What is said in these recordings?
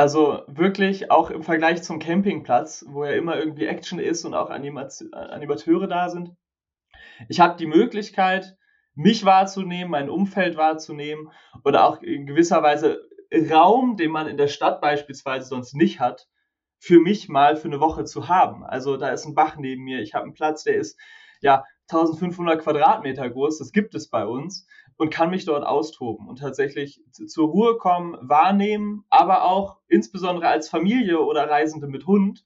Also wirklich auch im Vergleich zum Campingplatz, wo ja immer irgendwie Action ist und auch Animateure da sind. Ich habe die Möglichkeit, mich wahrzunehmen, mein Umfeld wahrzunehmen oder auch in gewisser Weise Raum, den man in der Stadt beispielsweise sonst nicht hat, für mich mal für eine Woche zu haben. Also da ist ein Bach neben mir, ich habe einen Platz, der ist ja 1500 Quadratmeter groß, das gibt es bei uns und kann mich dort austoben und tatsächlich zur Ruhe kommen, wahrnehmen, aber auch insbesondere als Familie oder Reisende mit Hund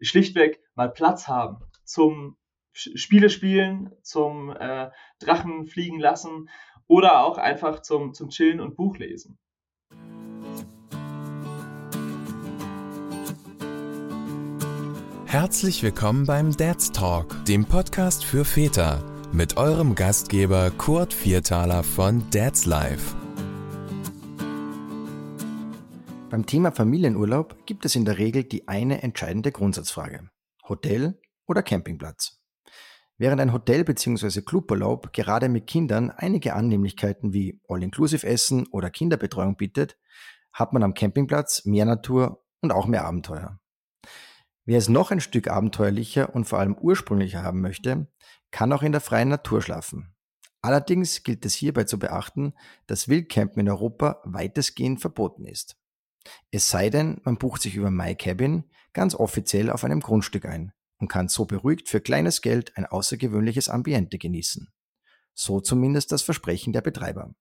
schlichtweg mal Platz haben zum Spiele spielen, zum äh, Drachen fliegen lassen oder auch einfach zum, zum Chillen und Buch lesen. Herzlich willkommen beim Dad's Talk, dem Podcast für Väter, mit eurem Gastgeber Kurt Viertaler von Dad's Life. Beim Thema Familienurlaub gibt es in der Regel die eine entscheidende Grundsatzfrage. Hotel oder Campingplatz? Während ein Hotel bzw. Cluburlaub gerade mit Kindern einige Annehmlichkeiten wie All-Inclusive-Essen oder Kinderbetreuung bietet, hat man am Campingplatz mehr Natur und auch mehr Abenteuer. Wer es noch ein Stück abenteuerlicher und vor allem ursprünglicher haben möchte, kann auch in der freien Natur schlafen. Allerdings gilt es hierbei zu beachten, dass Wildcampen in Europa weitestgehend verboten ist. Es sei denn, man bucht sich über MyCabin ganz offiziell auf einem Grundstück ein und kann so beruhigt für kleines Geld ein außergewöhnliches Ambiente genießen. So zumindest das Versprechen der Betreiber.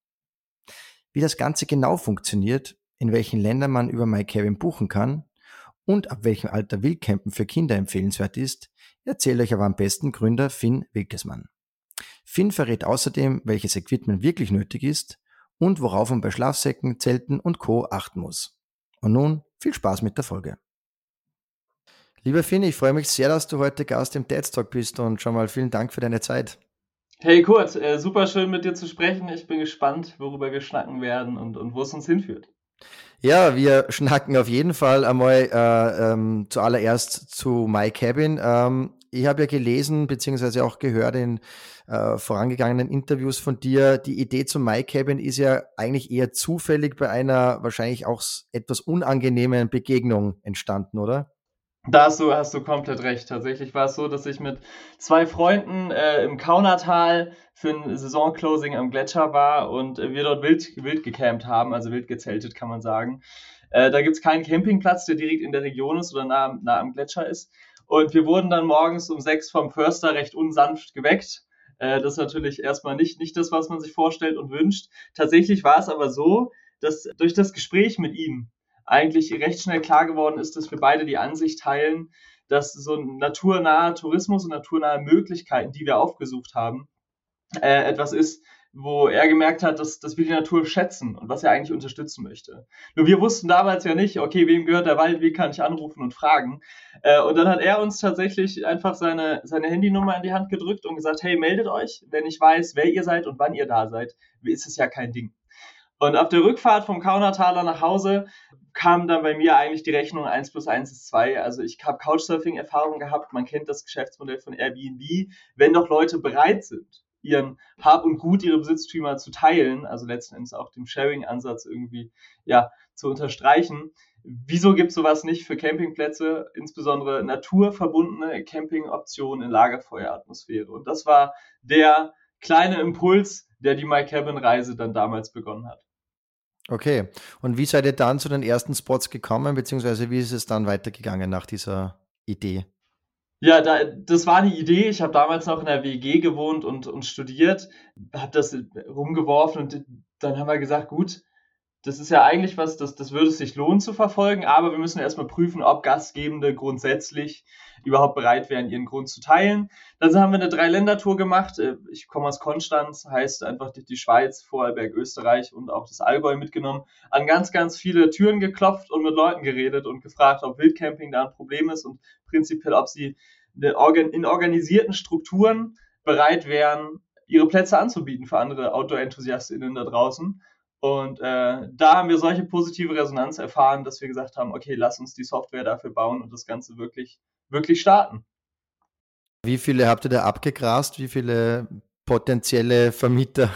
Wie das Ganze genau funktioniert, in welchen Ländern man über MyCabin buchen kann und ab welchem Alter Wildcampen für Kinder empfehlenswert ist, erzählt euch aber am besten Gründer Finn Wilkesmann. Finn verrät außerdem, welches Equipment wirklich nötig ist und worauf man bei Schlafsäcken, Zelten und Co. achten muss. Und nun viel Spaß mit der Folge. Lieber Finn, ich freue mich sehr, dass du heute Gast im TED Talk bist und schon mal vielen Dank für deine Zeit. Hey Kurt, äh, super schön mit dir zu sprechen. Ich bin gespannt, worüber wir schnacken werden und, und wo es uns hinführt. Ja, wir schnacken auf jeden Fall einmal äh, ähm, zuallererst zu My Cabin. Ähm, ich habe ja gelesen, beziehungsweise auch gehört in äh, vorangegangenen Interviews von dir, die Idee zu My Cabin ist ja eigentlich eher zufällig bei einer wahrscheinlich auch etwas unangenehmen Begegnung entstanden, oder? Da hast du, hast du komplett recht. Tatsächlich war es so, dass ich mit zwei Freunden äh, im Kaunertal für ein Saisonclosing am Gletscher war und äh, wir dort wild, wild gecampt haben, also wild gezeltet, kann man sagen. Äh, da gibt es keinen Campingplatz, der direkt in der Region ist oder nah, nah am Gletscher ist. Und wir wurden dann morgens um sechs vom Förster recht unsanft geweckt. Äh, das ist natürlich erstmal nicht, nicht das, was man sich vorstellt und wünscht. Tatsächlich war es aber so, dass durch das Gespräch mit ihm eigentlich recht schnell klar geworden ist, dass wir beide die Ansicht teilen, dass so ein naturnaher Tourismus und naturnahe Möglichkeiten, die wir aufgesucht haben, äh, etwas ist, wo er gemerkt hat, dass, dass wir die Natur schätzen und was er eigentlich unterstützen möchte. Nur wir wussten damals ja nicht, okay, wem gehört der Wald, wie kann ich anrufen und fragen. Äh, und dann hat er uns tatsächlich einfach seine, seine Handynummer in die Hand gedrückt und gesagt, hey, meldet euch, wenn ich weiß, wer ihr seid und wann ihr da seid, ist es ja kein Ding. Und auf der Rückfahrt vom Kaunertaler nach Hause kam dann bei mir eigentlich die Rechnung 1 plus 1 ist 2. Also ich habe Couchsurfing-Erfahrung gehabt, man kennt das Geschäftsmodell von Airbnb. Wenn doch Leute bereit sind, ihren Hab und Gut, ihre Besitztümer zu teilen, also letzten Endes auch dem Sharing-Ansatz irgendwie ja, zu unterstreichen, wieso gibt es sowas nicht für Campingplätze, insbesondere naturverbundene Campingoptionen in Lagerfeueratmosphäre? Und das war der kleine Impuls, der die My Cabin Reise dann damals begonnen hat. Okay. Und wie seid ihr dann zu den ersten Spots gekommen, beziehungsweise wie ist es dann weitergegangen nach dieser Idee? Ja, da, das war eine Idee. Ich habe damals noch in der WG gewohnt und, und studiert, habe das rumgeworfen und dann haben wir gesagt, gut, das ist ja eigentlich was, das, das würde es sich lohnen zu verfolgen, aber wir müssen erstmal prüfen, ob Gastgebende grundsätzlich überhaupt bereit wären, ihren Grund zu teilen. Dann haben wir eine Dreiländertour gemacht. Äh, ich komme aus Konstanz, heißt einfach die Schweiz, Vorarlberg, Österreich und auch das Allgäu mitgenommen. An ganz, ganz viele Türen geklopft und mit Leuten geredet und gefragt, ob Wildcamping da ein Problem ist und prinzipiell, ob sie in organisierten Strukturen bereit wären, ihre Plätze anzubieten für andere Outdoor-EnthusiastInnen da draußen. Und äh, da haben wir solche positive Resonanz erfahren, dass wir gesagt haben, okay, lass uns die Software dafür bauen und das Ganze wirklich, wirklich starten. Wie viele habt ihr da abgegrast? Wie viele potenzielle Vermieter?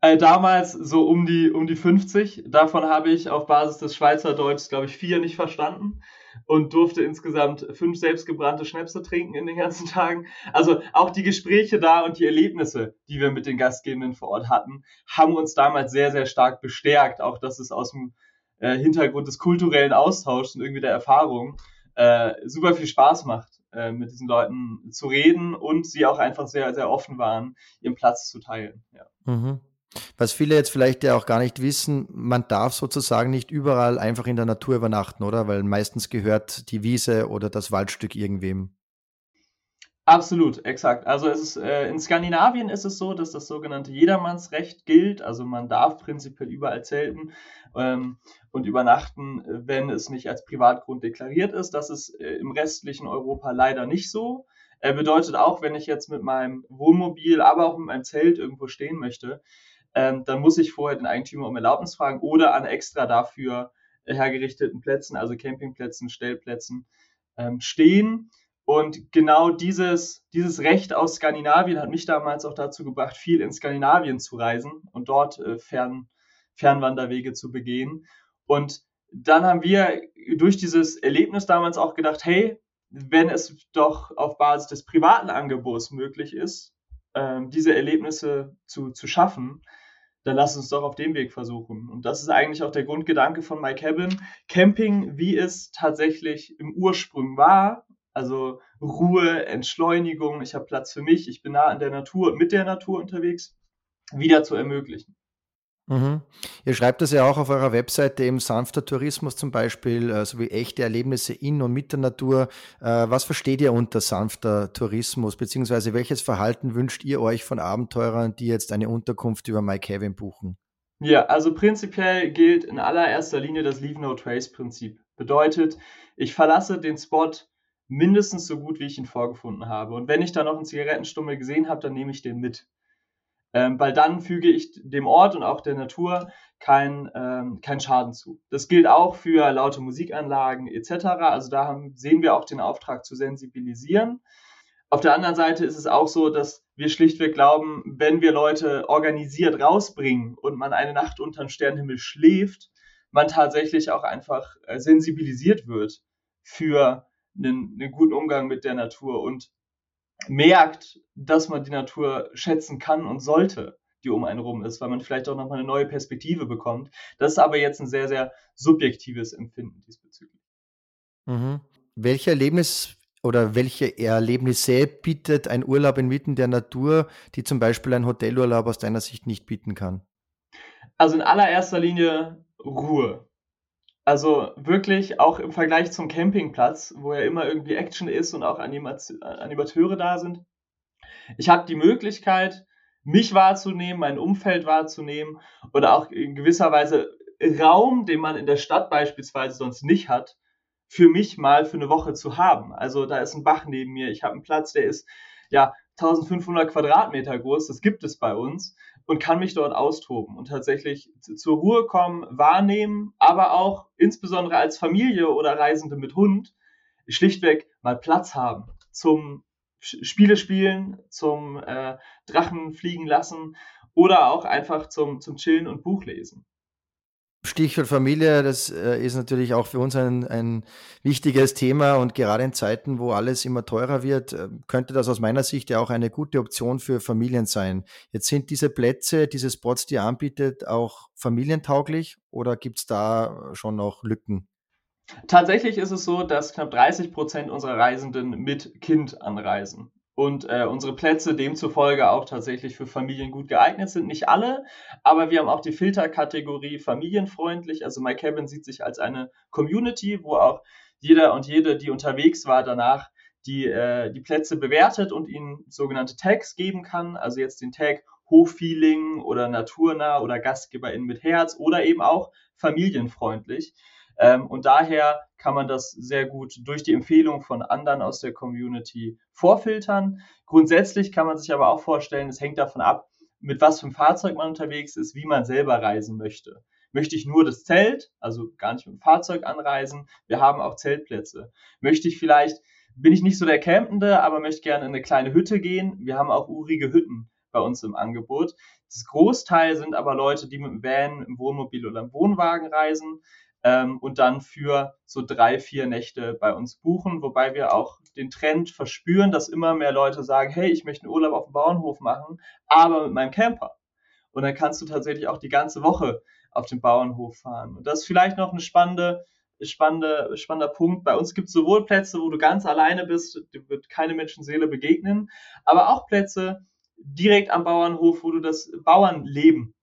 Äh, damals so um die, um die 50. Davon habe ich auf Basis des Schweizerdeutschs, glaube ich, vier nicht verstanden und durfte insgesamt fünf selbstgebrannte Schnäpse trinken in den ganzen Tagen. Also auch die Gespräche da und die Erlebnisse, die wir mit den Gastgebenden vor Ort hatten, haben uns damals sehr, sehr stark bestärkt. Auch dass es aus dem äh, Hintergrund des kulturellen Austauschs und irgendwie der Erfahrung äh, super viel Spaß macht, äh, mit diesen Leuten zu reden und sie auch einfach sehr, sehr offen waren, ihren Platz zu teilen. Ja. Mhm. Was viele jetzt vielleicht ja auch gar nicht wissen, man darf sozusagen nicht überall einfach in der Natur übernachten, oder? Weil meistens gehört die Wiese oder das Waldstück irgendwem. Absolut, exakt. Also ist, äh, in Skandinavien ist es so, dass das sogenannte Jedermannsrecht gilt. Also man darf prinzipiell überall zelten ähm, und übernachten, wenn es nicht als Privatgrund deklariert ist. Das ist äh, im restlichen Europa leider nicht so. Er bedeutet auch, wenn ich jetzt mit meinem Wohnmobil, aber auch mit meinem Zelt irgendwo stehen möchte, ähm, dann muss ich vorher den Eigentümer um Erlaubnis fragen oder an extra dafür hergerichteten Plätzen, also Campingplätzen, Stellplätzen, ähm, stehen. Und genau dieses, dieses Recht aus Skandinavien hat mich damals auch dazu gebracht, viel in Skandinavien zu reisen und dort äh, Fern, Fernwanderwege zu begehen. Und dann haben wir durch dieses Erlebnis damals auch gedacht, hey, wenn es doch auf Basis des privaten Angebots möglich ist, ähm, diese Erlebnisse zu, zu schaffen, dann lass uns doch auf dem Weg versuchen. Und das ist eigentlich auch der Grundgedanke von My Cabin. Camping, wie es tatsächlich im Ursprung war, also Ruhe, Entschleunigung, ich habe Platz für mich, ich bin nah an der Natur, mit der Natur unterwegs, wieder zu ermöglichen. Mhm. Ihr schreibt das ja auch auf eurer Webseite, eben sanfter Tourismus zum Beispiel, äh, sowie echte Erlebnisse in und mit der Natur. Äh, was versteht ihr unter sanfter Tourismus, beziehungsweise welches Verhalten wünscht ihr euch von Abenteurern, die jetzt eine Unterkunft über MyCavin buchen? Ja, also prinzipiell gilt in allererster Linie das Leave No Trace Prinzip. Bedeutet, ich verlasse den Spot mindestens so gut, wie ich ihn vorgefunden habe. Und wenn ich da noch einen Zigarettenstummel gesehen habe, dann nehme ich den mit ähm, weil dann füge ich dem Ort und auch der Natur keinen ähm, kein Schaden zu. Das gilt auch für laute Musikanlagen etc. Also da haben, sehen wir auch den Auftrag zu sensibilisieren. Auf der anderen Seite ist es auch so, dass wir schlichtweg glauben, wenn wir Leute organisiert rausbringen und man eine Nacht unter dem Sternenhimmel schläft, man tatsächlich auch einfach äh, sensibilisiert wird für einen, einen guten Umgang mit der Natur und merkt, dass man die Natur schätzen kann und sollte, die um einen rum ist, weil man vielleicht auch nochmal eine neue Perspektive bekommt. Das ist aber jetzt ein sehr, sehr subjektives Empfinden diesbezüglich. Mhm. Welche Erlebnis oder welche Erlebnisse bietet ein Urlaub inmitten der Natur, die zum Beispiel ein Hotelurlaub aus deiner Sicht nicht bieten kann? Also in allererster Linie Ruhe. Also wirklich auch im Vergleich zum Campingplatz, wo ja immer irgendwie Action ist und auch Animateure da sind. Ich habe die Möglichkeit, mich wahrzunehmen, mein Umfeld wahrzunehmen oder auch in gewisser Weise Raum, den man in der Stadt beispielsweise sonst nicht hat, für mich mal für eine Woche zu haben. Also da ist ein Bach neben mir, ich habe einen Platz, der ist ja 1500 Quadratmeter groß, das gibt es bei uns und kann mich dort austoben und tatsächlich zur Ruhe kommen, wahrnehmen, aber auch insbesondere als Familie oder Reisende mit Hund schlichtweg mal Platz haben zum Spiele spielen, zum äh, Drachen fliegen lassen oder auch einfach zum, zum Chillen und Buch lesen. Stichwort Familie, das äh, ist natürlich auch für uns ein, ein wichtiges Thema und gerade in Zeiten, wo alles immer teurer wird, äh, könnte das aus meiner Sicht ja auch eine gute Option für Familien sein. Jetzt sind diese Plätze, diese Spots, die ihr anbietet, auch familientauglich oder gibt es da schon noch Lücken? Tatsächlich ist es so, dass knapp 30 Prozent unserer Reisenden mit Kind anreisen und äh, unsere Plätze demzufolge auch tatsächlich für Familien gut geeignet sind. Nicht alle, aber wir haben auch die Filterkategorie familienfreundlich. Also My Cabin sieht sich als eine Community, wo auch jeder und jede, die unterwegs war, danach die, äh, die Plätze bewertet und ihnen sogenannte Tags geben kann. Also jetzt den Tag Hochfeeling oder naturnah oder Gastgeberin mit Herz oder eben auch familienfreundlich. Ähm, und daher kann man das sehr gut durch die Empfehlung von anderen aus der Community vorfiltern. Grundsätzlich kann man sich aber auch vorstellen, es hängt davon ab, mit was für einem Fahrzeug man unterwegs ist, wie man selber reisen möchte. Möchte ich nur das Zelt, also gar nicht mit dem Fahrzeug anreisen? Wir haben auch Zeltplätze. Möchte ich vielleicht, bin ich nicht so der Campende, aber möchte gerne in eine kleine Hütte gehen? Wir haben auch urige Hütten bei uns im Angebot Das Großteil sind aber Leute, die mit dem Van, im Wohnmobil oder im Wohnwagen reisen ähm, und dann für so drei, vier Nächte bei uns buchen, wobei wir auch den Trend verspüren, dass immer mehr Leute sagen, hey, ich möchte einen Urlaub auf dem Bauernhof machen, aber mit meinem Camper. Und dann kannst du tatsächlich auch die ganze Woche auf dem Bauernhof fahren. Und das ist vielleicht noch eine spannende, spannende, spannender Punkt. Bei uns gibt es sowohl Plätze, wo du ganz alleine bist, dir wird keine Menschenseele begegnen, aber auch Plätze direkt am Bauernhof, wo du das Bauernleben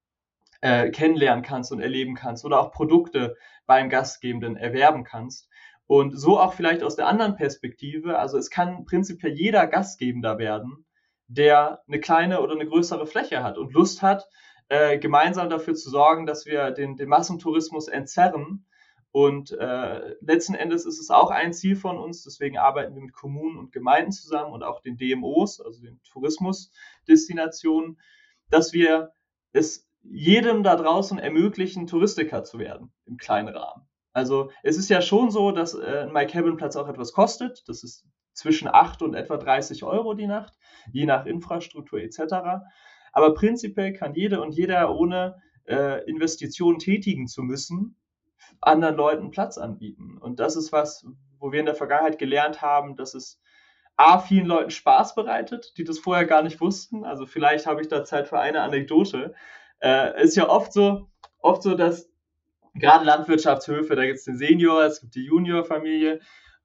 äh, kennenlernen kannst und erleben kannst oder auch Produkte beim Gastgebenden erwerben kannst. Und so auch vielleicht aus der anderen Perspektive, also es kann prinzipiell jeder Gastgebender werden, der eine kleine oder eine größere Fläche hat und Lust hat, äh, gemeinsam dafür zu sorgen, dass wir den, den Massentourismus entzerren. Und äh, letzten Endes ist es auch ein Ziel von uns, deswegen arbeiten wir mit Kommunen und Gemeinden zusammen und auch den DMOs, also den Tourismusdestinationen, dass wir es jedem da draußen ermöglichen, Touristiker zu werden im kleinen Rahmen. Also es ist ja schon so, dass äh, ein MyCabin-Platz auch etwas kostet. Das ist zwischen 8 und etwa 30 Euro die Nacht, je nach Infrastruktur etc. Aber prinzipiell kann jede und jeder, ohne äh, Investitionen tätigen zu müssen, anderen Leuten Platz anbieten. Und das ist was, wo wir in der Vergangenheit gelernt haben, dass es A, vielen Leuten Spaß bereitet, die das vorher gar nicht wussten. Also vielleicht habe ich da Zeit für eine Anekdote. Äh, ist ja oft so, oft so, dass gerade Landwirtschaftshöfe, da gibt es den Senior, es gibt die Junior-Familie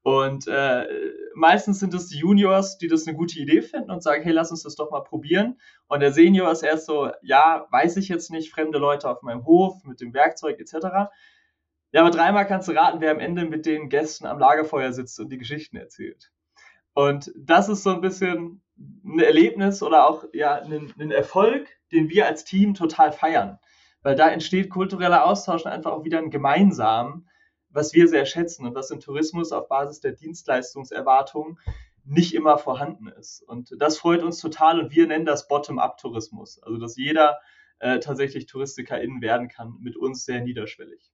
und äh, meistens sind es die Juniors, die das eine gute Idee finden und sagen, hey, lass uns das doch mal probieren. Und der Senior ist erst so, ja, weiß ich jetzt nicht, fremde Leute auf meinem Hof mit dem Werkzeug etc. Ja, aber dreimal kannst du raten, wer am Ende mit den Gästen am Lagerfeuer sitzt und die Geschichten erzählt. Und das ist so ein bisschen ein Erlebnis oder auch ja, ein, ein Erfolg, den wir als Team total feiern. Weil da entsteht kultureller Austausch und einfach auch wieder ein gemeinsam, was wir sehr schätzen und was im Tourismus auf Basis der Dienstleistungserwartungen nicht immer vorhanden ist. Und das freut uns total und wir nennen das Bottom-up-Tourismus. Also dass jeder äh, tatsächlich TouristikerInnen werden kann, mit uns sehr niederschwellig.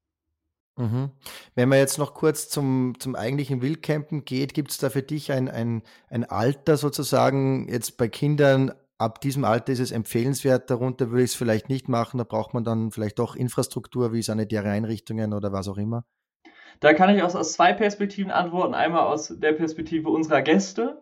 Mhm. Wenn man jetzt noch kurz zum, zum eigentlichen Wildcampen geht, gibt es da für dich ein, ein, ein Alter sozusagen, jetzt bei Kindern, ab diesem Alter ist es empfehlenswert, darunter würde ich es vielleicht nicht machen, da braucht man dann vielleicht doch Infrastruktur wie sanitäre Einrichtungen oder was auch immer? Da kann ich aus, aus zwei Perspektiven antworten. Einmal aus der Perspektive unserer Gäste,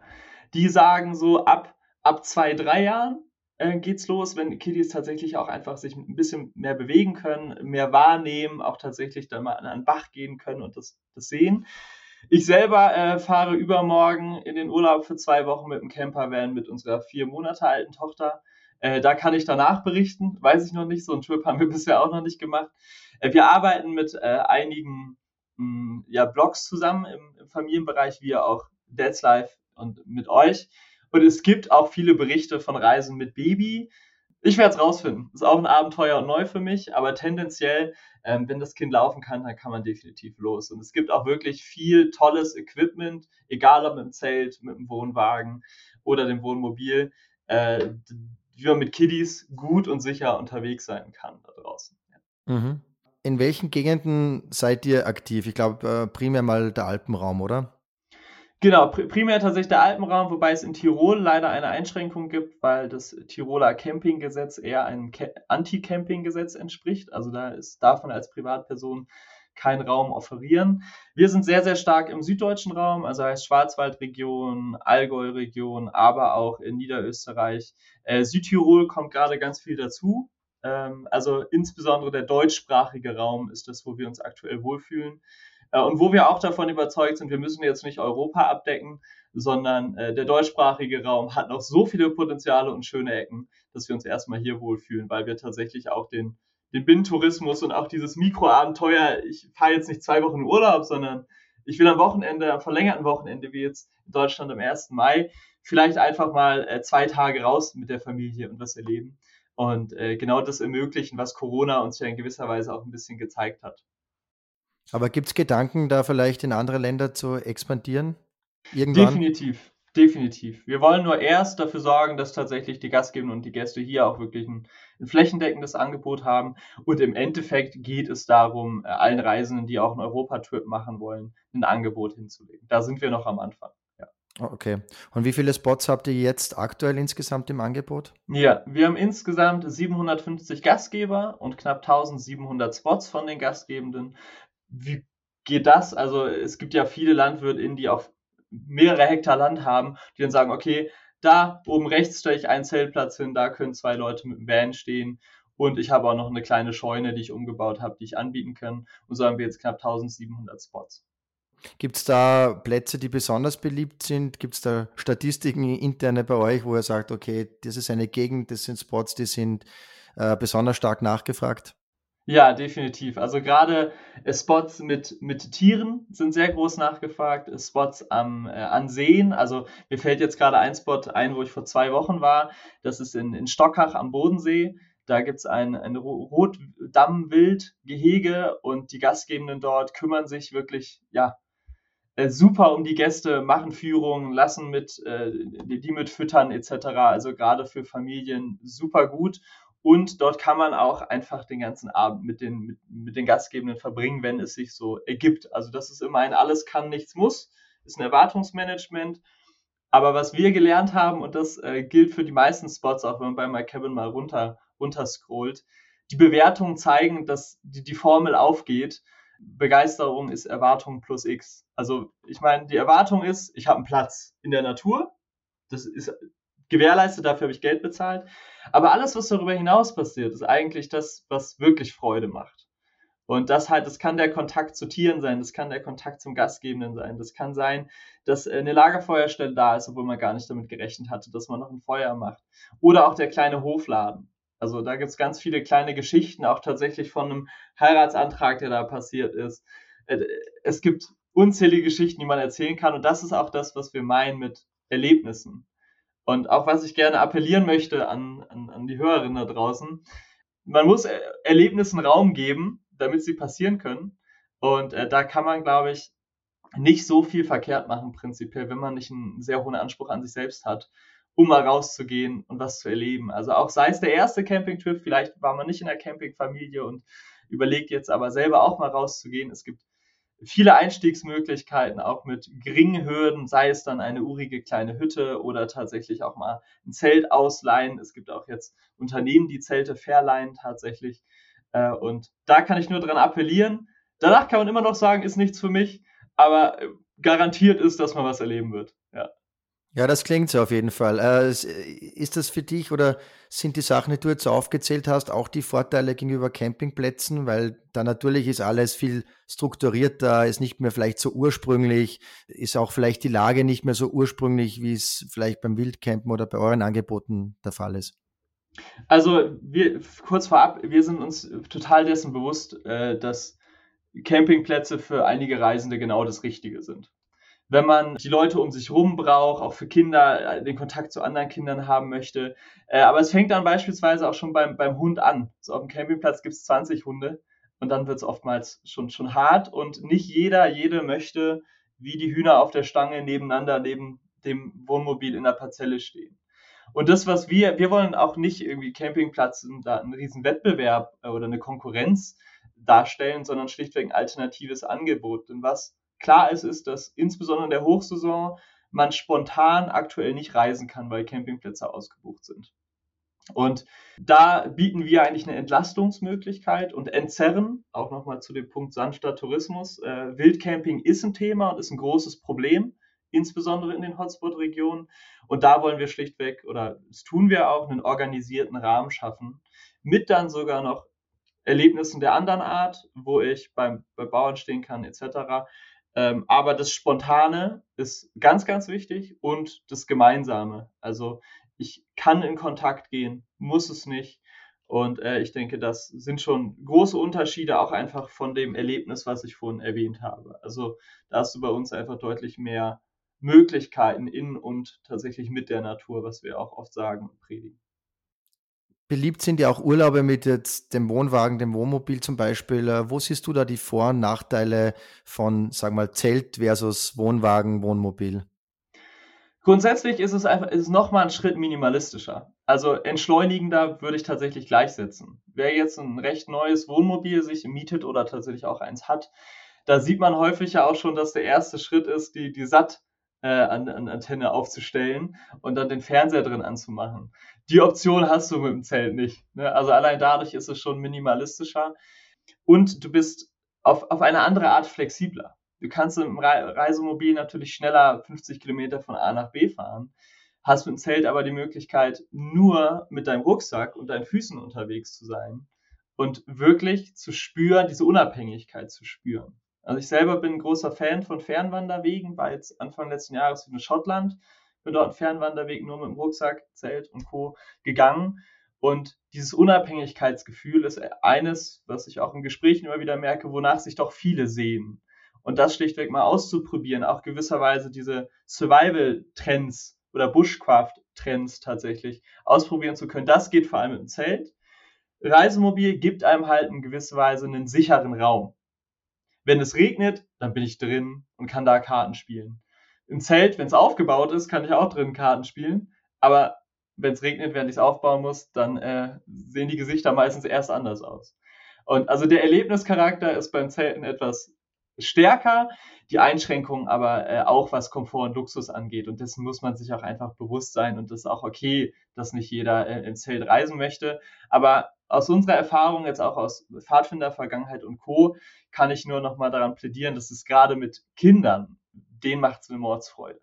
die sagen so ab, ab zwei, drei Jahren äh, geht's los, wenn Kiddies tatsächlich auch einfach sich ein bisschen mehr bewegen können, mehr wahrnehmen, auch tatsächlich dann mal an einen Bach gehen können und das, das sehen. Ich selber äh, fahre übermorgen in den Urlaub für zwei Wochen mit dem Campervan mit unserer vier Monate alten Tochter. Äh, da kann ich danach berichten, weiß ich noch nicht. So einen Trip haben wir bisher auch noch nicht gemacht. Äh, wir arbeiten mit äh, einigen mh, hm, ja, Blogs zusammen im, im Familienbereich, wie auch Dad's Life und mit euch. Und es gibt auch viele Berichte von Reisen mit Baby. Ich werde es rausfinden. Ist auch ein Abenteuer und neu für mich, aber tendenziell, ähm, wenn das Kind laufen kann, dann kann man definitiv los. Und es gibt auch wirklich viel tolles Equipment, egal ob mit dem Zelt, mit dem Wohnwagen oder dem Wohnmobil, äh, wie man mit Kiddies gut und sicher unterwegs sein kann da draußen. Mhm. In welchen Gegenden seid ihr aktiv? Ich glaube, äh, primär mal der Alpenraum, oder? Genau, primär tatsächlich der Alpenraum, wobei es in Tirol leider eine Einschränkung gibt, weil das Tiroler Campinggesetz eher einem Anti-Camping-Gesetz entspricht. Also da ist, darf man als Privatperson keinen Raum offerieren. Wir sind sehr, sehr stark im süddeutschen Raum, also heißt Schwarzwaldregion, Allgäu-Region, aber auch in Niederösterreich. Äh, Südtirol kommt gerade ganz viel dazu. Ähm, also insbesondere der deutschsprachige Raum ist das, wo wir uns aktuell wohlfühlen. Äh, und wo wir auch davon überzeugt sind, wir müssen jetzt nicht Europa abdecken, sondern äh, der deutschsprachige Raum hat noch so viele Potenziale und schöne Ecken, dass wir uns erstmal hier wohlfühlen, weil wir tatsächlich auch den, den Binnentourismus und auch dieses Mikroabenteuer, ich fahre jetzt nicht zwei Wochen in Urlaub, sondern ich will am Wochenende, am verlängerten Wochenende, wie jetzt in Deutschland am 1. Mai, vielleicht einfach mal äh, zwei Tage raus mit der Familie und was erleben. Und äh, genau das ermöglichen, was Corona uns ja in gewisser Weise auch ein bisschen gezeigt hat. Aber gibt es Gedanken, da vielleicht in andere Länder zu expandieren? Irgendwann? Definitiv, definitiv. Wir wollen nur erst dafür sorgen, dass tatsächlich die Gastgeber und die Gäste hier auch wirklich ein, ein, flächendeckendes Angebot haben. Und im Endeffekt geht es darum, äh, allen Reisenden, die auch einen Europatrip machen wollen, ein Angebot hinzulegen. Da sind wir noch am Anfang. Oh, okay. Und wie viele Spots habt ihr jetzt aktuell insgesamt im Angebot? Ja, wir haben insgesamt 750 Gastgeber und knapp 1700 Spots von den Gastgebenden. Wie geht das? Also es gibt ja viele LandwirtInnen, die auf mehrere Hektar Land haben, die dann sagen, okay, da oben rechts stelle ich einen Zeltplatz hin, da können zwei Leute mit dem Van stehen und ich habe auch noch eine kleine Scheune, die ich umgebaut habe, die ich anbieten kann. Und so haben wir jetzt knapp 1700 Spots. Gibt es da Plätze, die besonders beliebt sind? Gibt es da Statistiken interne bei euch, wo ihr sagt, okay, das ist eine Gegend, das sind Spots, die sind äh, besonders stark nachgefragt? Ja, definitiv. Also gerade äh, Spots mit, mit Tieren sind sehr groß nachgefragt. Spots am, äh, an Seen. Also mir fällt jetzt gerade ein Spot ein, wo ich vor zwei Wochen war. Das ist in, in Stockach am Bodensee. Da gibt es ein, ein Rotdammwildgehege und die Gastgebenden dort kümmern sich wirklich, ja, äh, super um die Gäste, machen Führungen, lassen mit, äh, die mit füttern etc. Also gerade für Familien super gut. Und dort kann man auch einfach den ganzen Abend mit den, mit, mit den Gastgebenden verbringen, wenn es sich so ergibt. Also das ist immer ein alles kann, nichts muss, ist ein Erwartungsmanagement. Aber was wir gelernt haben, und das äh, gilt für die meisten Spots, auch wenn man bei My Cabin mal runter, runter scrollt, die Bewertungen zeigen, dass die, die Formel aufgeht. Begeisterung ist Erwartung plus X. Also ich meine, die Erwartung ist, ich habe einen Platz in der Natur. Das ist gewährleistet, dafür habe ich Geld bezahlt. Aber alles, was darüber hinaus passiert, ist eigentlich das, was wirklich Freude macht. Und das halt, das kann der Kontakt zu Tieren sein, das kann der Kontakt zum Gastgebenden sein, das kann sein, dass eine Lagerfeuerstelle da ist, obwohl man gar nicht damit gerechnet hatte, dass man noch ein Feuer macht. Oder auch der kleine Hofladen. Also da gibt es ganz viele kleine Geschichten, auch tatsächlich von einem Heiratsantrag, der da passiert ist. Äh, es gibt unzählige Geschichten, die man erzählen kann. Und das ist auch das, was wir meinen mit Erlebnissen. Und auch was ich gerne appellieren möchte an, an, an die Hörerinnen da draußen, man muss Erlebnissen Raum geben, damit sie passieren können. Und äh, da kann man, glaube ich, nicht so viel verkehrt machen, prinzipiell, wenn man nicht einen sehr hohen Anspruch an sich selbst hat um mal rauszugehen und was zu erleben. Also auch sei es der erste Campingtrip, vielleicht war man nicht in der Campingfamilie und überlegt jetzt aber selber auch mal rauszugehen. Es gibt viele Einstiegsmöglichkeiten, auch mit geringen Hürden, sei es dann eine urige kleine Hütte oder tatsächlich auch mal ein Zelt ausleihen. Es gibt auch jetzt Unternehmen, die Zelte verleihen tatsächlich. Äh, und da kann ich nur dran appellieren. Danach kann man immer noch sagen, ist nichts für mich, aber äh, garantiert ist, dass man was erleben wird. Ja. Ja, das klingt so auf jeden Fall. Äh, ist das für dich oder sind die Sachen, die du jetzt aufgezählt hast, auch die Vorteile gegenüber Campingplätzen? Weil da natürlich ist alles viel strukturierter, ist nicht mehr vielleicht so ursprünglich, ist auch vielleicht die Lage nicht mehr so ursprünglich, wie es vielleicht beim Wildcampen oder bei euren Angeboten der Fall ist. Also wir, kurz vorab, wir sind uns total dessen bewusst, äh, dass Campingplätze für einige Reisende genau das Richtige sind wenn man die Leute um sich rum braucht, auch für Kinder äh, den Kontakt zu anderen Kindern haben möchte. Äh, aber es fängt dann beispielsweise auch schon beim, beim Hund an. So auf dem Campingplatz gibt es 20 Hunde und dann wird es oftmals schon, schon hart und nicht jeder, jede möchte wie die Hühner auf der Stange nebeneinander neben dem Wohnmobil in der Parzelle stehen. Und das, was wir, wir wollen auch nicht irgendwie Campingplatz da einen riesen Wettbewerb äh, oder eine Konkurrenz darstellen, sondern schlichtweg ein alternatives Angebot. Denn was Klar ist, ist, dass insbesondere in der Hochsaison man spontan aktuell nicht reisen kann, weil Campingplätze ausgebucht sind. Und da bieten wir eigentlich eine Entlastungsmöglichkeit und entzerren, auch nochmal zu dem Punkt sanfter Tourismus. Äh, Wildcamping ist ein Thema und ist ein großes Problem, insbesondere in den Hotspot-Regionen. Und da wollen wir schlichtweg, oder das tun wir auch, einen organisierten Rahmen schaffen, mit dann sogar noch Erlebnissen der anderen Art, wo ich beim, bei Bauern stehen kann, etc. Ähm, aber das Spontane ist ganz, ganz wichtig und das Gemeinsame. Also ich kann in Kontakt gehen, muss es nicht. Und äh, ich denke, das sind schon große Unterschiede auch einfach von dem Erlebnis, was ich vorhin erwähnt habe. Also da hast du bei uns einfach deutlich mehr Möglichkeiten in und tatsächlich mit der Natur, was wir auch oft sagen und predigen. Beliebt sind ja auch Urlaube mit jetzt dem Wohnwagen, dem Wohnmobil zum Beispiel. Äh, wo siehst du da die Vor- und Nachteile von, sag mal, Zelt versus Wohnwagen, Wohnmobil? Grundsätzlich ist es einfach, ist nochmal ein Schritt minimalistischer. Also entschleunigender würde ich tatsächlich gleichsetzen. Wer jetzt ein recht neues Wohnmobil sich mietet oder tatsächlich auch eins hat, da sieht man häufig ja auch schon, dass der erste Schritt ist, die, die SAT äh, an, an Antenne aufzustellen und dann den Fernseher drin anzumachen. Die Option hast du mit dem Zelt nicht. Ne? Also allein dadurch ist es schon minimalistischer. Und du bist auf, auf eine andere Art flexibler. Du kannst im Reisemobil natürlich schneller 50 Kilometer von A nach B fahren, hast mit dem Zelt aber die Möglichkeit, nur mit deinem Rucksack und deinen Füßen unterwegs zu sein und wirklich zu spüren, diese Unabhängigkeit zu spüren. Also ich selber bin ein großer Fan von Fernwanderwegen, war jetzt Anfang letzten Jahres in Schottland, bin dort einen Fernwanderweg nur mit dem Rucksack, Zelt und Co. gegangen. Und dieses Unabhängigkeitsgefühl ist eines, was ich auch in Gesprächen immer wieder merke, wonach sich doch viele sehen. Und das schlichtweg mal auszuprobieren, auch gewisserweise diese Survival-Trends oder Bushcraft-Trends tatsächlich ausprobieren zu können, das geht vor allem dem Zelt. Reisemobil gibt einem halt in gewisser Weise einen sicheren Raum. Wenn es regnet, dann bin ich drin und kann da Karten spielen. Im Zelt, wenn es aufgebaut ist, kann ich auch drin Karten spielen. Aber wenn es regnet, während ich es aufbauen muss, dann äh, sehen die Gesichter meistens erst anders aus. Und also der Erlebnischarakter ist beim Zelten etwas stärker, die Einschränkungen aber äh, auch was Komfort und Luxus angeht. Und dessen muss man sich auch einfach bewusst sein. Und das ist auch okay, dass nicht jeder äh, im Zelt reisen möchte. Aber aus unserer Erfahrung, jetzt auch aus Pfadfinder-Vergangenheit und Co., kann ich nur noch mal daran plädieren, dass es gerade mit Kindern, denen macht es eine Mordsfreude.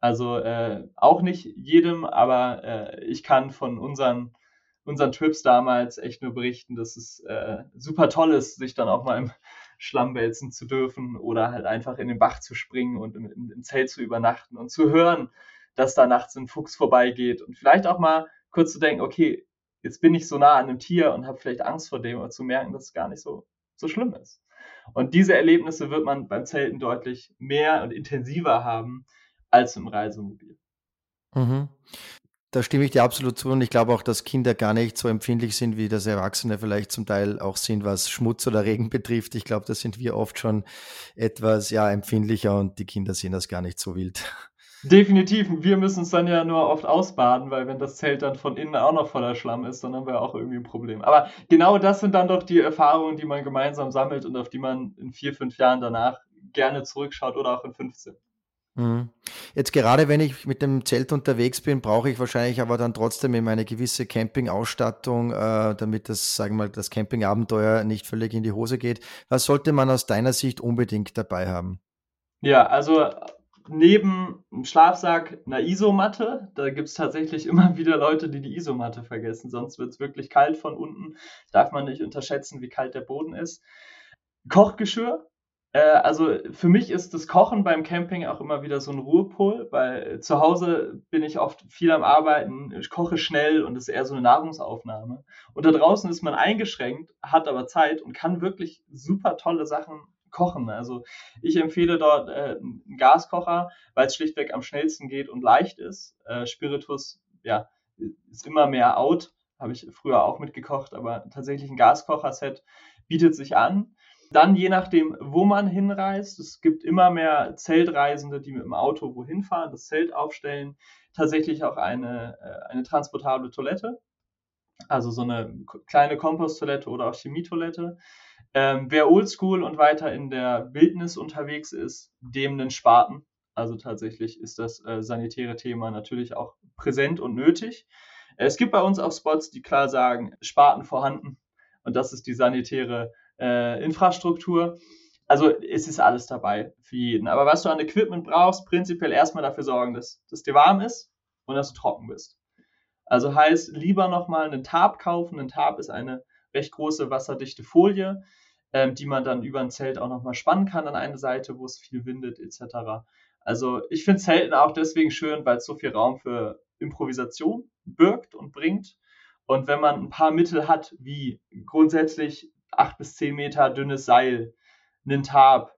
Also äh, auch nicht jedem, aber äh, ich kann von unseren, unseren Trips damals echt nur berichten, dass es äh, super toll ist, sich dann auch mal im Schlamm wälzen zu dürfen oder halt einfach in den Bach zu springen und im, im Zelt zu übernachten und zu hören, dass da nachts ein Fuchs vorbeigeht und vielleicht auch mal kurz zu denken, okay, jetzt bin ich so nah an einem Tier und habe vielleicht Angst vor dem oder zu merken, dass es gar nicht so, so schlimm ist. Und diese Erlebnisse wird man beim Zelten deutlich mehr und intensiver haben als im Reisemobil. Mhm. Da stimme ich dir absolut zu und ich glaube auch, dass Kinder gar nicht so empfindlich sind, wie das Erwachsene vielleicht zum Teil auch sind, was Schmutz oder Regen betrifft. Ich glaube, da sind wir oft schon etwas ja empfindlicher und die Kinder sehen das gar nicht so wild. Definitiv. Wir müssen es dann ja nur oft ausbaden, weil wenn das Zelt dann von innen auch noch voller Schlamm ist, dann haben wir auch irgendwie ein Problem. Aber genau das sind dann doch die Erfahrungen, die man gemeinsam sammelt und auf die man in vier, fünf Jahren danach gerne zurückschaut oder auch in 15. Mhm. Jetzt gerade wenn ich mit dem Zelt unterwegs bin, brauche ich wahrscheinlich aber dann trotzdem immer eine gewisse Campingausstattung, äh, damit das, sagen wir mal, das Campingabenteuer nicht völlig in die Hose geht. Was sollte man aus deiner Sicht unbedingt dabei haben? Ja, also neben dem Schlafsack einer Isomatte. Da gibt es tatsächlich immer wieder Leute, die die Isomatte vergessen. Sonst wird es wirklich kalt von unten. Darf man nicht unterschätzen, wie kalt der Boden ist. Kochgeschirr. Äh, also für mich ist das Kochen beim Camping auch immer wieder so ein Ruhepol, weil zu Hause bin ich oft viel am Arbeiten, ich koche schnell und es ist eher so eine Nahrungsaufnahme. Und da draußen ist man eingeschränkt, hat aber Zeit und kann wirklich super tolle Sachen kochen. Also ich empfehle dort äh, einen Gaskocher, weil es schlichtweg am schnellsten geht und leicht ist. Äh, Spiritus, ja, ist immer mehr out. Habe ich früher auch mitgekocht, aber tatsächlich ein Gaskocher-Set bietet sich an. Dann je nachdem, wo man hinreist. Es gibt immer mehr Zeltreisende, die mit dem Auto wohin fahren, das Zelt aufstellen. Tatsächlich auch eine, äh, eine transportable Toilette. Also so eine kleine Komposttoilette oder auch Chemietoilette. Ähm, wer oldschool und weiter in der Wildnis unterwegs ist, dem einen Spaten. Also tatsächlich ist das äh, sanitäre Thema natürlich auch präsent und nötig. Es gibt bei uns auch Spots, die klar sagen, Spaten vorhanden. Und das ist die sanitäre äh, Infrastruktur. Also es ist alles dabei für jeden. Aber was du an Equipment brauchst, prinzipiell erstmal dafür sorgen, dass, dass dir warm ist und dass du trocken bist. Also heißt, lieber nochmal einen Tarp kaufen. Ein Tarp ist eine recht große wasserdichte Folie, ähm, die man dann über ein Zelt auch nochmal spannen kann an eine Seite, wo es viel windet etc. Also ich finde Zelten auch deswegen schön, weil es so viel Raum für Improvisation birgt und bringt. Und wenn man ein paar Mittel hat, wie grundsätzlich acht bis zehn Meter dünnes Seil, einen Tarp,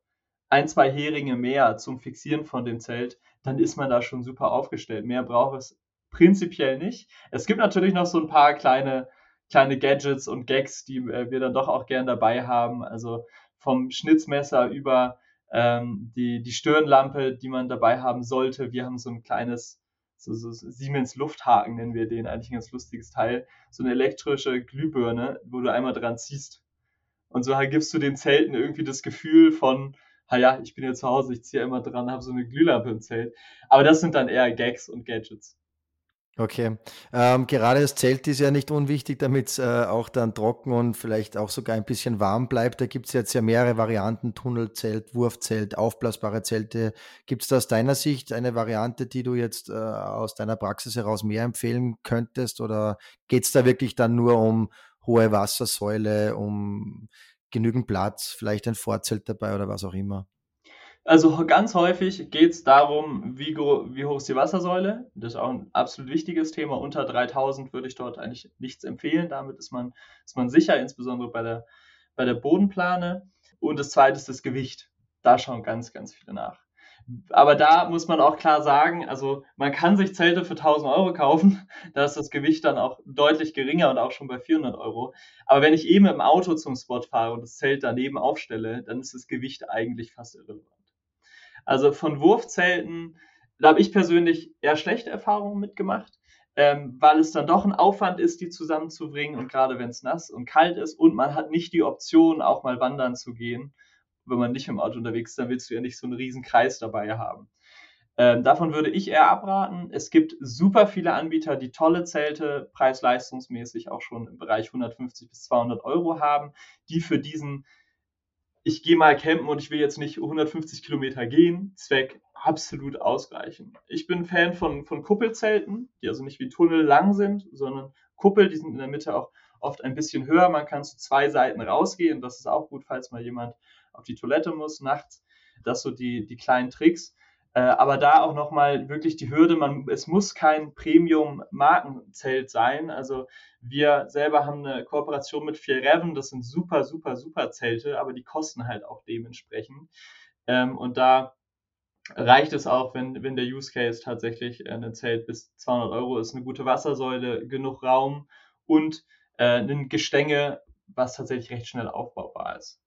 ein, zwei Heringe mehr zum Fixieren von dem Zelt, dann ist man da schon super aufgestellt. Mehr braucht es prinzipiell nicht. Es gibt natürlich noch so ein paar kleine kleine Gadgets und Gags, die äh, wir dann doch auch gern dabei haben. Also vom Schnitzmesser über ähm, die, die Stirnlampe, die man dabei haben sollte. Wir haben so ein kleines so, so Siemens Lufthaken nennen wir den, eigentlich ein ganz lustiges Teil. So eine elektrische Glühbirne, wo du einmal dran ziehst. Und so gibst du den Zelten irgendwie das Gefühl von ha ja, ich bin jetzt zu Hause, ich ziehe immer dran, habe so eine Glühlampe im Zelt. Aber das sind dann eher Gags und Gadgets. Okay. Ähm, gerade das Zelt ist ja nicht unwichtig, damit es äh, auch dann trocken und vielleicht auch sogar ein bisschen warm bleibt. Da gibt es jetzt ja mehrere Varianten, Tunnelzelt, Wurfzelt, aufblasbare Zelte. Gibt es da aus deiner Sicht eine Variante, die du jetzt äh, aus deiner Praxis heraus mehr empfehlen könntest? Oder geht es da wirklich dann nur um hohe Wassersäule, um genügend Platz, vielleicht ein Vorzelt dabei oder was auch immer? Also ganz häufig geht es darum, wie, wie, hoch ist die Wassersäule. Das ist auch ein absolut wichtiges Thema. Unter 3000 würde ich dort eigentlich nichts empfehlen. Damit ist man, ist man sicher, insbesondere bei der, bei der Bodenplane. Und das zweite ist das Gewicht. Da schauen ganz, ganz viele nach. Aber da muss man auch klar sagen, also man kann sich Zelte für 1000 Euro kaufen, da ist das Gewicht dann auch deutlich geringer und auch schon bei 400 Euro. Aber wenn ich eben im Auto zum Spot fahre und das Zelt daneben aufstelle, dann ist das Gewicht eigentlich fast irrelevant. Also von Wurfzelten, da habe ich persönlich eher schlechte Erfahrungen mitgemacht, ähm, weil es dann doch ein Aufwand ist, die zusammenzubringen und gerade wenn es nass und kalt ist und man hat nicht die Option, auch mal wandern zu gehen. Wenn man nicht dem Auto unterwegs ist, dann willst du ja nicht so einen riesen Kreis dabei haben. Ähm, davon würde ich eher abraten. Es gibt super viele Anbieter, die tolle Zelte preis-leistungsmäßig auch schon im Bereich 150 bis 200 Euro haben, die für diesen ich gehe mal campen und ich will jetzt nicht 150 Kilometer gehen, Zweck absolut ausreichen. Ich bin Fan von, von Kuppelzelten, die also nicht wie Tunnel lang sind, sondern Kuppel, die sind in der Mitte auch oft ein bisschen höher. Man kann zu zwei Seiten rausgehen. Das ist auch gut, falls mal jemand auf die Toilette muss nachts. Das so die, die kleinen Tricks. Äh, aber da auch nochmal wirklich die Hürde, man, es muss kein Premium-Markenzelt sein. Also wir selber haben eine Kooperation mit Vier Reven, das sind super, super, super Zelte, aber die kosten halt auch dementsprechend. Ähm, und da reicht es auch, wenn, wenn der Use Case tatsächlich äh, ein Zelt bis 200 Euro ist, eine gute Wassersäule, genug Raum und äh, ein Gestänge, was tatsächlich recht schnell aufbaubar ist.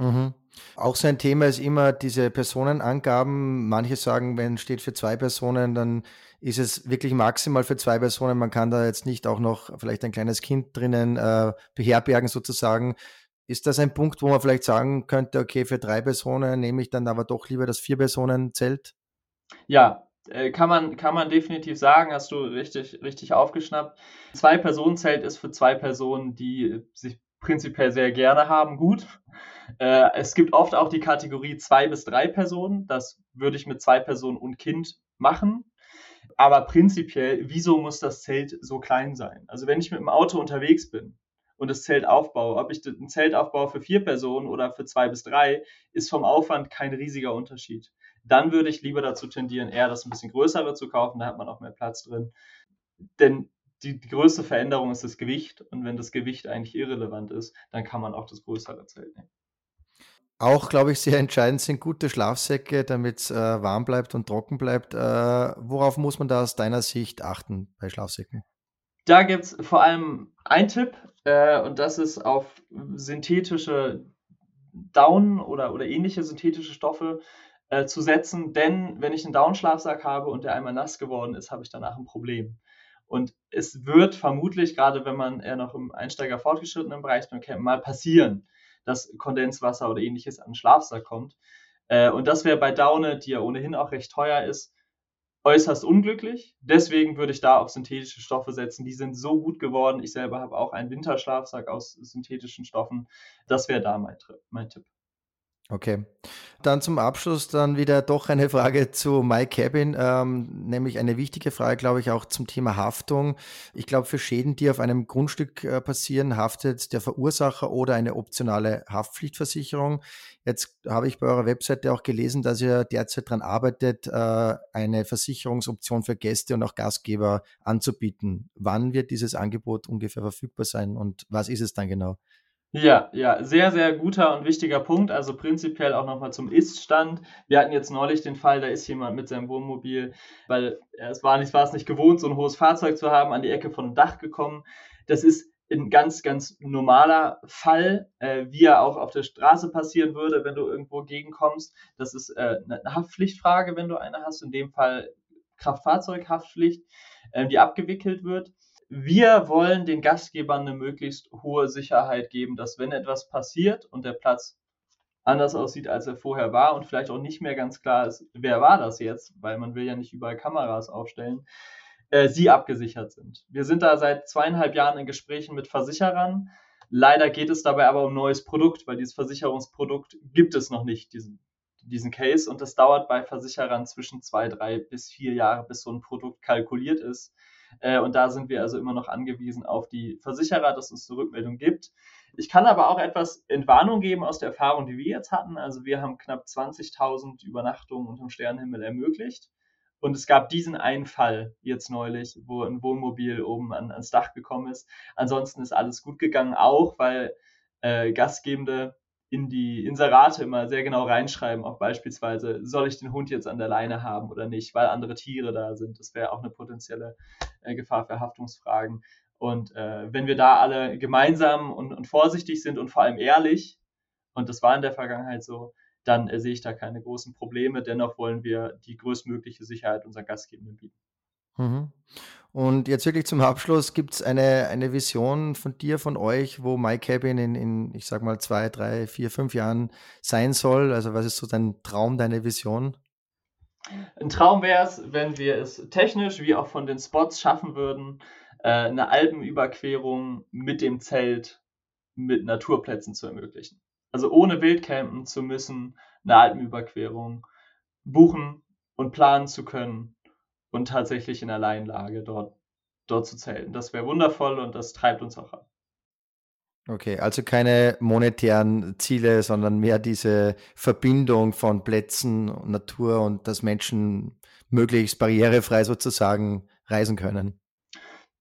Mhm. Auch so ein Thema ist immer diese Personenangaben. Manche sagen, wenn es steht für zwei Personen, dann ist es wirklich maximal für zwei Personen. Man kann da jetzt nicht auch noch vielleicht ein kleines Kind drinnen äh, beherbergen sozusagen. Ist das ein Punkt, wo man vielleicht sagen könnte, okay, für drei Personen nehme ich dann aber doch lieber das Vier-Personen-Zelt? Ja, äh, kann man, kann man definitiv sagen, hast du richtig, richtig aufgeschnappt. Zwei-Personen-Zelt ist für zwei Personen, die sich prinzipiell sehr gerne haben, gut. Äh, es gibt oft auch die Kategorie zwei bis drei Personen. Das würde ich mit zwei Personen und Kind machen. Aber prinzipiell, wieso muss das Zelt so klein sein? Also wenn ich mit dem Auto unterwegs bin und das Zelt aufbaue, ob ich ein Zelt aufbaue für vier Personen oder für zwei bis drei, ist vom Aufwand kein riesiger Unterschied. Dann würde ich lieber dazu tendieren, eher das ein bisschen größere zu kaufen, da hat man auch mehr Platz drin. Denn die, die größte Veränderung ist das Gewicht und wenn das Gewicht eigentlich irrelevant ist, dann kann man auch das größere Zelt nehmen. Auch, glaube ich, sehr entscheidend sind gute Schlafsäcke, damit es äh, warm bleibt und trocken bleibt. Äh, worauf muss man da aus deiner Sicht achten bei Schlafsäcken? Da gibt es vor allem einen Tipp äh, und das ist auf synthetische Down oder, oder ähnliche synthetische Stoffe äh, zu setzen, denn wenn ich einen Down-Schlafsack habe und der einmal nass geworden ist, habe ich danach ein Problem. Und es wird vermutlich, gerade wenn man eher noch im Einsteiger fortgeschrittenen Bereich mal passieren, dass Kondenswasser oder ähnliches an den Schlafsack kommt. Äh, und das wäre bei Daune, die ja ohnehin auch recht teuer ist, äußerst unglücklich. Deswegen würde ich da auf synthetische Stoffe setzen. Die sind so gut geworden. Ich selber habe auch einen Winterschlafsack aus synthetischen Stoffen. Das wäre da mein, mein Tipp. Okay. Dann zum Abschluss dann wieder doch eine Frage zu My Cabin, ähm, nämlich eine wichtige Frage, glaube ich, auch zum Thema Haftung. Ich glaube, für Schäden, die auf einem Grundstück äh, passieren, haftet der Verursacher oder eine optionale Haftpflichtversicherung. Jetzt habe ich bei eurer Webseite auch gelesen, dass ihr derzeit daran arbeitet, äh, eine Versicherungsoption für Gäste und auch Gastgeber anzubieten. Wann wird dieses Angebot ungefähr verfügbar sein und was ist es dann genau? Ja, ja, sehr, sehr guter und wichtiger Punkt. Also prinzipiell auch nochmal zum Ist-Stand. Wir hatten jetzt neulich den Fall, da ist jemand mit seinem Wohnmobil, weil es war nicht, war es nicht gewohnt, so ein hohes Fahrzeug zu haben, an die Ecke von einem Dach gekommen. Das ist ein ganz, ganz normaler Fall, äh, wie er auch auf der Straße passieren würde, wenn du irgendwo gegenkommst. Das ist äh, eine Haftpflichtfrage, wenn du eine hast. In dem Fall Kraftfahrzeughaftpflicht, äh, die abgewickelt wird wir wollen den Gastgebern eine möglichst hohe Sicherheit geben, dass wenn etwas passiert und der Platz anders aussieht, als er vorher war und vielleicht auch nicht mehr ganz klar ist, wer war das jetzt, weil man will ja nicht überall Kameras aufstellen, äh, sie abgesichert sind. Wir sind da seit zweieinhalb Jahren in Gesprächen mit Versicherern. Leider geht es dabei aber um neues Produkt, weil dieses Versicherungsprodukt gibt es noch nicht, diesen, diesen Case. Und das dauert bei Versicherern zwischen zwei, drei bis vier Jahre, bis so ein Produkt kalkuliert ist. Äh, und da sind wir also immer noch angewiesen auf die Versicherer, dass es eine Rückmeldung gibt. Ich kann aber auch etwas Entwarnung geben aus der Erfahrung, die wir jetzt hatten. Also wir haben knapp 20.000 Übernachtungen unterm Sternenhimmel ermöglicht. Und es gab diesen einen Fall jetzt neulich, wo ein Wohnmobil oben an, ans Dach gekommen ist. Ansonsten ist alles gut gegangen, auch weil äh, Gastgebende in die Inserate immer sehr genau reinschreiben, auch beispielsweise, soll ich den Hund jetzt an der Leine haben oder nicht, weil andere Tiere da sind. Das wäre auch eine potenzielle äh, Gefahr für Haftungsfragen. Und äh, wenn wir da alle gemeinsam und, und vorsichtig sind und vor allem ehrlich, und das war in der Vergangenheit so, dann äh, sehe ich da keine großen Probleme. Dennoch wollen wir die größtmögliche Sicherheit unseren Gastgebenden bieten. Mhm. Und jetzt wirklich zum Abschluss, gibt es eine, eine Vision von dir, von euch, wo MyCabin in, in, ich sag mal, zwei, drei, vier, fünf Jahren sein soll? Also was ist so dein Traum, deine Vision? Ein Traum wäre es, wenn wir es technisch wie auch von den Spots schaffen würden, äh, eine Alpenüberquerung mit dem Zelt mit Naturplätzen zu ermöglichen also ohne Wildcampen zu müssen, eine Alpenüberquerung buchen und planen zu können und tatsächlich in Alleinlage dort, dort zu zelten. Das wäre wundervoll und das treibt uns auch an. Okay, also keine monetären Ziele, sondern mehr diese Verbindung von Plätzen, Natur und dass Menschen möglichst barrierefrei sozusagen reisen können.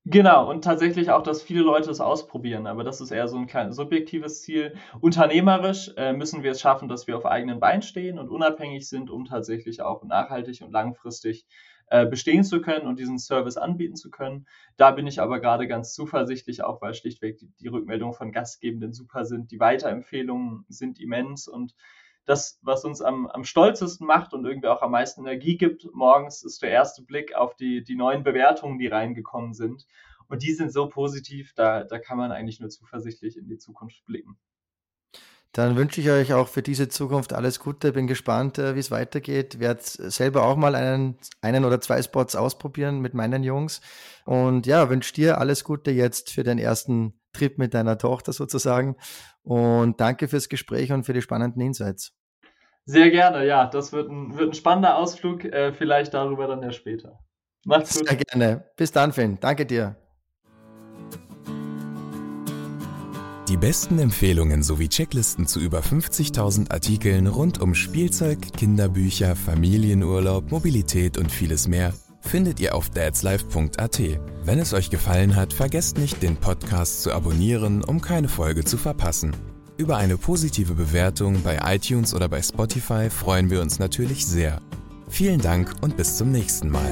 Genau, und tatsächlich auch, dass viele Leute es ausprobieren, aber das ist eher so ein kleines subjektives Ziel. Unternehmerisch äh, müssen wir es schaffen, dass wir auf eigenen Beinen stehen und unabhängig sind, um tatsächlich auch nachhaltig und langfristig äh, bestehen zu können und diesen Service anbieten zu können. Da bin ich aber gerade ganz zuversichtlich, auch weil schlichtweg die, die Rückmeldungen von Gastgebenden super sind. Die Weiterempfehlungen sind immens und das, was uns am, am stolzesten macht und irgendwie auch am meisten Energie gibt morgens, ist der erste Blick auf die, die neuen Bewertungen, die reingekommen sind. Und die sind so positiv, da, da kann man eigentlich nur zuversichtlich in die Zukunft blicken. Dann wünsche ich euch auch für diese Zukunft alles Gute. Bin gespannt, äh, wie es weitergeht. Werde selber auch mal einen, einen oder zwei Spots ausprobieren mit meinen Jungs. Und ja, wünsche dir alles Gute jetzt für den ersten Trip mit deiner Tochter sozusagen. Und danke fürs Gespräch und für die spannenden Insights. Sehr gerne, ja. Das wird ein, wird ein spannender Ausflug. Äh, vielleicht darüber dann ja später. Macht's gut. Sehr gerne. Bis dann, Finn. Danke dir. Die besten Empfehlungen sowie Checklisten zu über 50.000 Artikeln rund um Spielzeug, Kinderbücher, Familienurlaub, Mobilität und vieles mehr findet ihr auf dadslife.at. Wenn es euch gefallen hat, vergesst nicht, den Podcast zu abonnieren, um keine Folge zu verpassen. Über eine positive Bewertung bei iTunes oder bei Spotify freuen wir uns natürlich sehr. Vielen Dank und bis zum nächsten Mal.